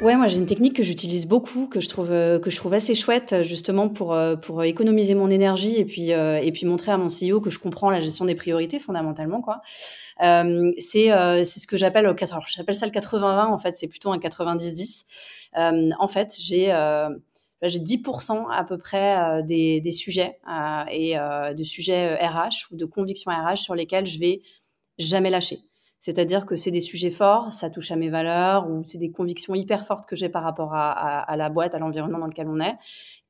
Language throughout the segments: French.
Ouais, moi j'ai une technique que j'utilise beaucoup, que je trouve euh, que je trouve assez chouette justement pour euh, pour économiser mon énergie et puis euh, et puis montrer à mon CEO que je comprends la gestion des priorités fondamentalement quoi. C'est c'est ce que j'appelle alors j'appelle ça le 80-20 en fait, c'est plutôt un 90-10. en fait, j'ai j'ai 10% à peu près des, des sujets et de sujets RH ou de convictions RH sur lesquels je vais jamais lâcher. C'est-à-dire que c'est des sujets forts, ça touche à mes valeurs ou c'est des convictions hyper fortes que j'ai par rapport à, la boîte, à l'environnement dans lequel on est.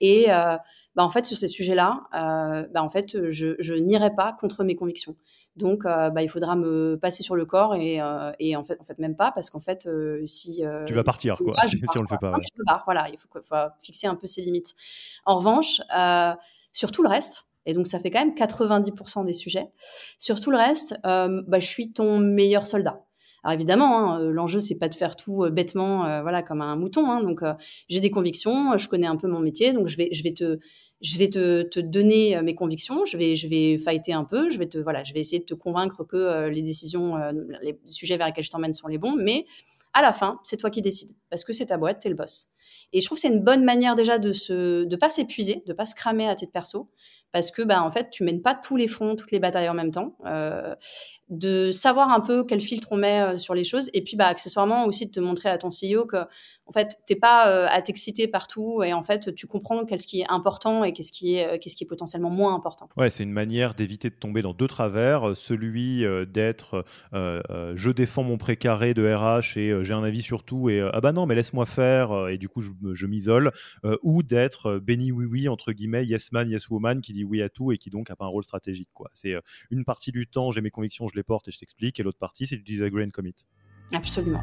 Et euh, bah, en fait, sur ces sujets-là, euh, bah, en fait, je, n'irai pas contre mes convictions. Donc, euh, bah, il faudra me passer sur le corps et, en fait, en fait même pas parce qu'en fait, si tu vas partir quoi, si, on le fait pas. Je pars, voilà, il faut, faut, fixer un peu ses limites. En revanche, sur tout le reste, et donc, ça fait quand même 90% des sujets. Sur tout le reste, euh, bah, je suis ton meilleur soldat. Alors évidemment, hein, euh, l'enjeu c'est pas de faire tout euh, bêtement, voilà, comme un mouton. Hein. donc j'ai des convictions, je connais un peu mon métier, donc je vais, je vais te, je vais te, donner mes convictions, je vais, je vais fighter un peu, je vais te, voilà, je vais essayer de te convaincre que les décisions, les sujets vers lesquels je t'emmène sont les bons, mais à la fin, c'est toi qui décides parce que c'est ta boîte, t'es le boss. Et je trouve que c'est une bonne manière déjà de se, de pas s'épuiser, de pas se cramer à titre perso, parce que bah, en fait tu mènes pas tous les fronts, toutes les batailles en même temps. Euh, de savoir un peu quel filtre on met euh, sur les choses et puis bah accessoirement aussi de te montrer à ton CEO que en fait t'es pas euh, à t'exciter partout et en fait tu comprends qu'est-ce qui est important et qu'est-ce qui est qu'est-ce qui est potentiellement moins important. Ouais, c'est une manière d'éviter de tomber dans deux travers, celui d'être je défends mon précaré de RH et j'ai un avis sur tout et ah bah non mais laisse-moi faire et du coup je, m'isole ou d'être béni oui oui entre guillemets yes man yes woman qui dit oui à tout et qui donc a pas un rôle stratégique quoi. C'est une partie du temps j'ai mes convictions je les porte et je t'explique, et l'autre partie, c'est du disagree and commit. Absolument.